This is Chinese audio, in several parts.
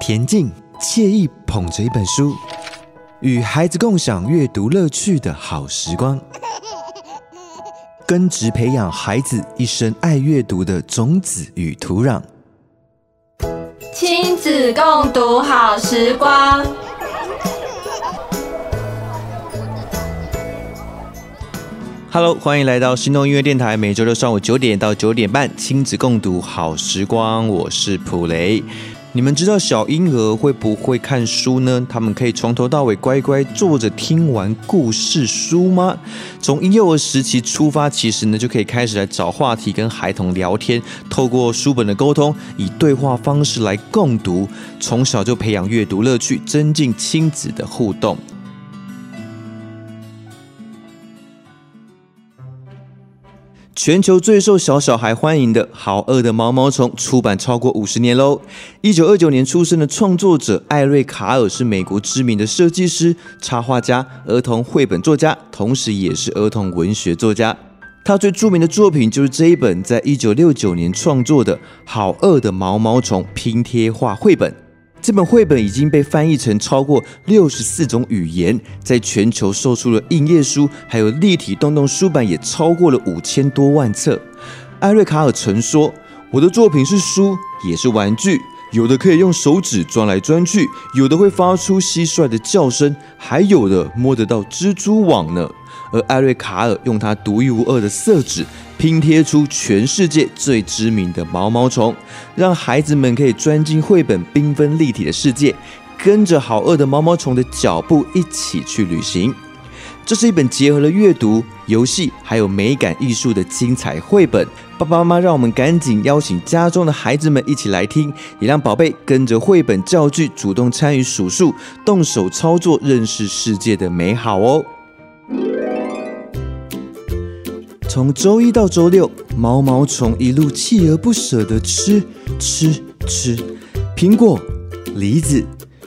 恬静惬意，捧着一本书，与孩子共享阅读乐趣的好时光，根植培养孩子一生爱阅读的种子与土壤。亲子共读好时光。Hello，欢迎来到心动音乐电台，每周六上午九点到九点半，亲子共读好时光。我是普雷。你们知道小婴儿会不会看书呢？他们可以从头到尾乖乖坐着听完故事书吗？从婴幼儿时期出发，其实呢就可以开始来找话题跟孩童聊天，透过书本的沟通，以对话方式来共读，从小就培养阅读乐趣，增进亲子的互动。全球最受小小孩欢迎的《好饿的毛毛虫》出版超过五十年喽。一九二九年出生的创作者艾瑞卡尔是美国知名的设计师、插画家、儿童绘本作家，同时也是儿童文学作家。他最著名的作品就是这一本，在一九六九年创作的《好饿的毛毛虫》拼贴画绘本。这本绘本已经被翻译成超过六十四种语言，在全球售出了印页书，还有立体动动书版也超过了五千多万册。艾瑞卡尔曾说：“我的作品是书，也是玩具，有的可以用手指钻来钻去，有的会发出蟋蟀的叫声，还有的摸得到蜘蛛网呢。”而艾瑞卡尔用他独一无二的色纸拼贴出全世界最知名的毛毛虫，让孩子们可以钻进绘本缤纷立体的世界，跟着好饿的毛毛虫的脚步一起去旅行。这是一本结合了阅读、游戏还有美感艺术的精彩绘本。爸爸妈妈，让我们赶紧邀请家中的孩子们一起来听，也让宝贝跟着绘本教具主动参与数数、动手操作，认识世界的美好哦。从周一到周六，毛毛虫一路锲而不舍地吃吃吃，苹果、梨子、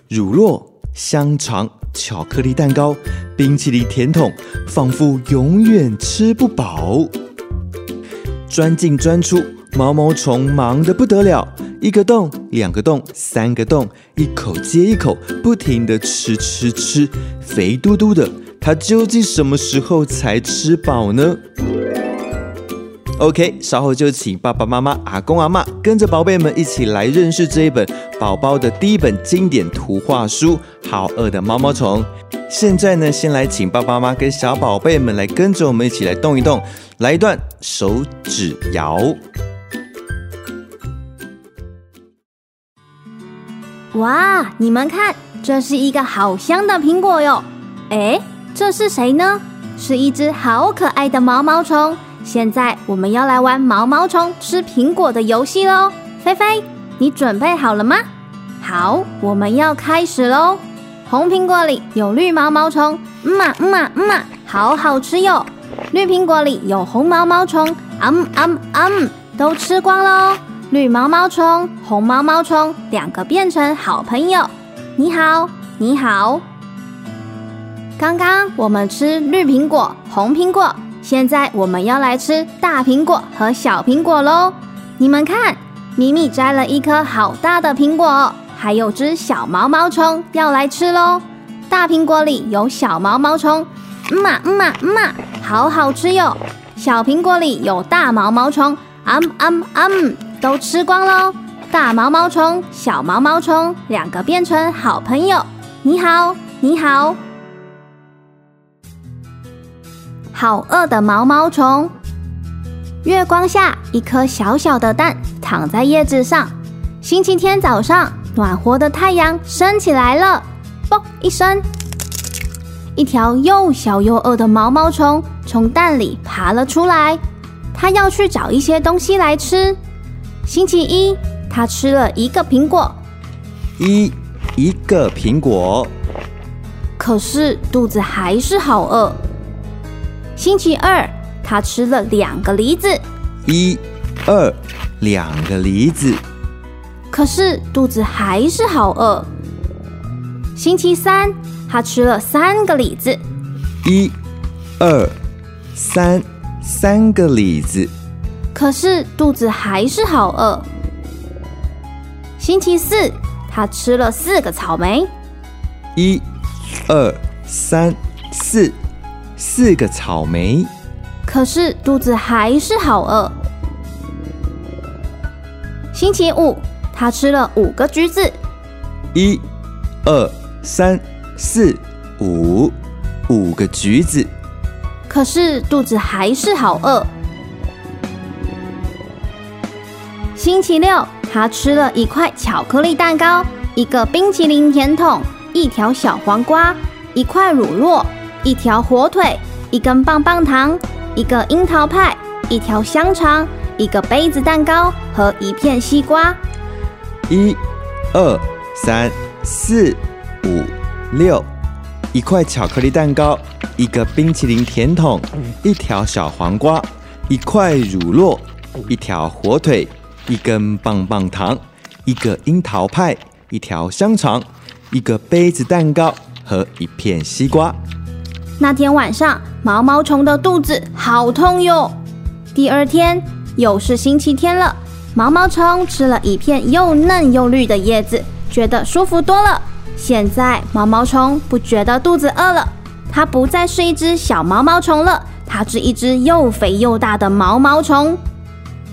乳酪、香肠、巧克力蛋糕、冰淇淋甜筒，仿佛永远吃不饱。钻进钻出，毛毛虫忙得不得了，一个洞、两个洞、三个洞，一口接一口，不停地吃吃吃，肥嘟嘟的。它究竟什么时候才吃饱呢？OK，稍后就请爸爸妈妈、阿公阿嬷跟着宝贝们一起来认识这一本宝宝的第一本经典图画书《好饿的毛毛虫》。现在呢，先来请爸爸妈妈跟小宝贝们来跟着我们一起来动一动，来一段手指摇。哇，你们看，这是一个好香的苹果哟！哎，这是谁呢？是一只好可爱的毛毛虫。现在我们要来玩毛毛虫吃苹果的游戏喽，菲菲，你准备好了吗？好，我们要开始喽。红苹果里有绿毛毛虫，嗯嘛嗯嘛嗯嘛，好好吃哟。绿苹果里有红毛毛虫，嗯嗯嗯，都吃光喽。绿毛毛虫、红毛毛虫两个变成好朋友。你好，你好。刚刚我们吃绿苹果、红苹果。现在我们要来吃大苹果和小苹果喽！你们看，咪咪摘了一颗好大的苹果，还有只小毛毛虫要来吃喽。大苹果里有小毛毛虫，嗯嘛嗯嘛嗯嘛，好好吃哟。小苹果里有大毛毛虫，嗯嗯嗯，都吃光喽。大毛毛虫、小毛毛虫两个变成好朋友。你好，你好。好饿的毛毛虫。月光下，一颗小小的蛋躺在叶子上。星期天早上，暖和的太阳升起来了。嘣一声，一条又小又饿的毛毛虫从蛋里爬了出来。它要去找一些东西来吃。星期一，它吃了一个苹果。一一个苹果。可是肚子还是好饿。星期二，他吃了两个梨子，一、二，两个梨子。可是肚子还是好饿。星期三，他吃了三个李子，一、二、三，三个李子。可是肚子还是好饿。星期四，他吃了四个草莓。一、二、三、四，四个草莓。可是肚子还是好饿。星期五，他吃了五个橘子。一、二、三、四、五，五个橘子。可是肚子还是好饿。星期六，他吃了一块巧克力蛋糕，一个冰淇淋甜筒，一条小黄瓜，一块乳酪，一条火腿，一根棒棒糖，一个樱桃派，一条香肠，一个杯子蛋糕和一片西瓜。一、二、三、四、五、六，一块巧克力蛋糕，一个冰淇淋甜筒，一条小黄瓜，一块乳酪，一条火腿。一根棒棒糖，一个樱桃派，一条香肠，一个杯子蛋糕和一片西瓜。那天晚上，毛毛虫的肚子好痛哟。第二天又是星期天了，毛毛虫吃了一片又嫩又绿的叶子，觉得舒服多了。现在毛毛虫不觉得肚子饿了，它不再是一只小毛毛虫了，它是一只又肥又大的毛毛虫。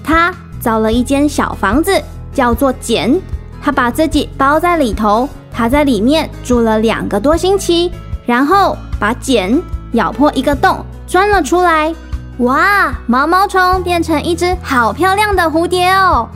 它。造了一间小房子，叫做茧。它把自己包在里头，它在里面住了两个多星期，然后把茧咬破一个洞，钻了出来。哇，毛毛虫变成一只好漂亮的蝴蝶哦！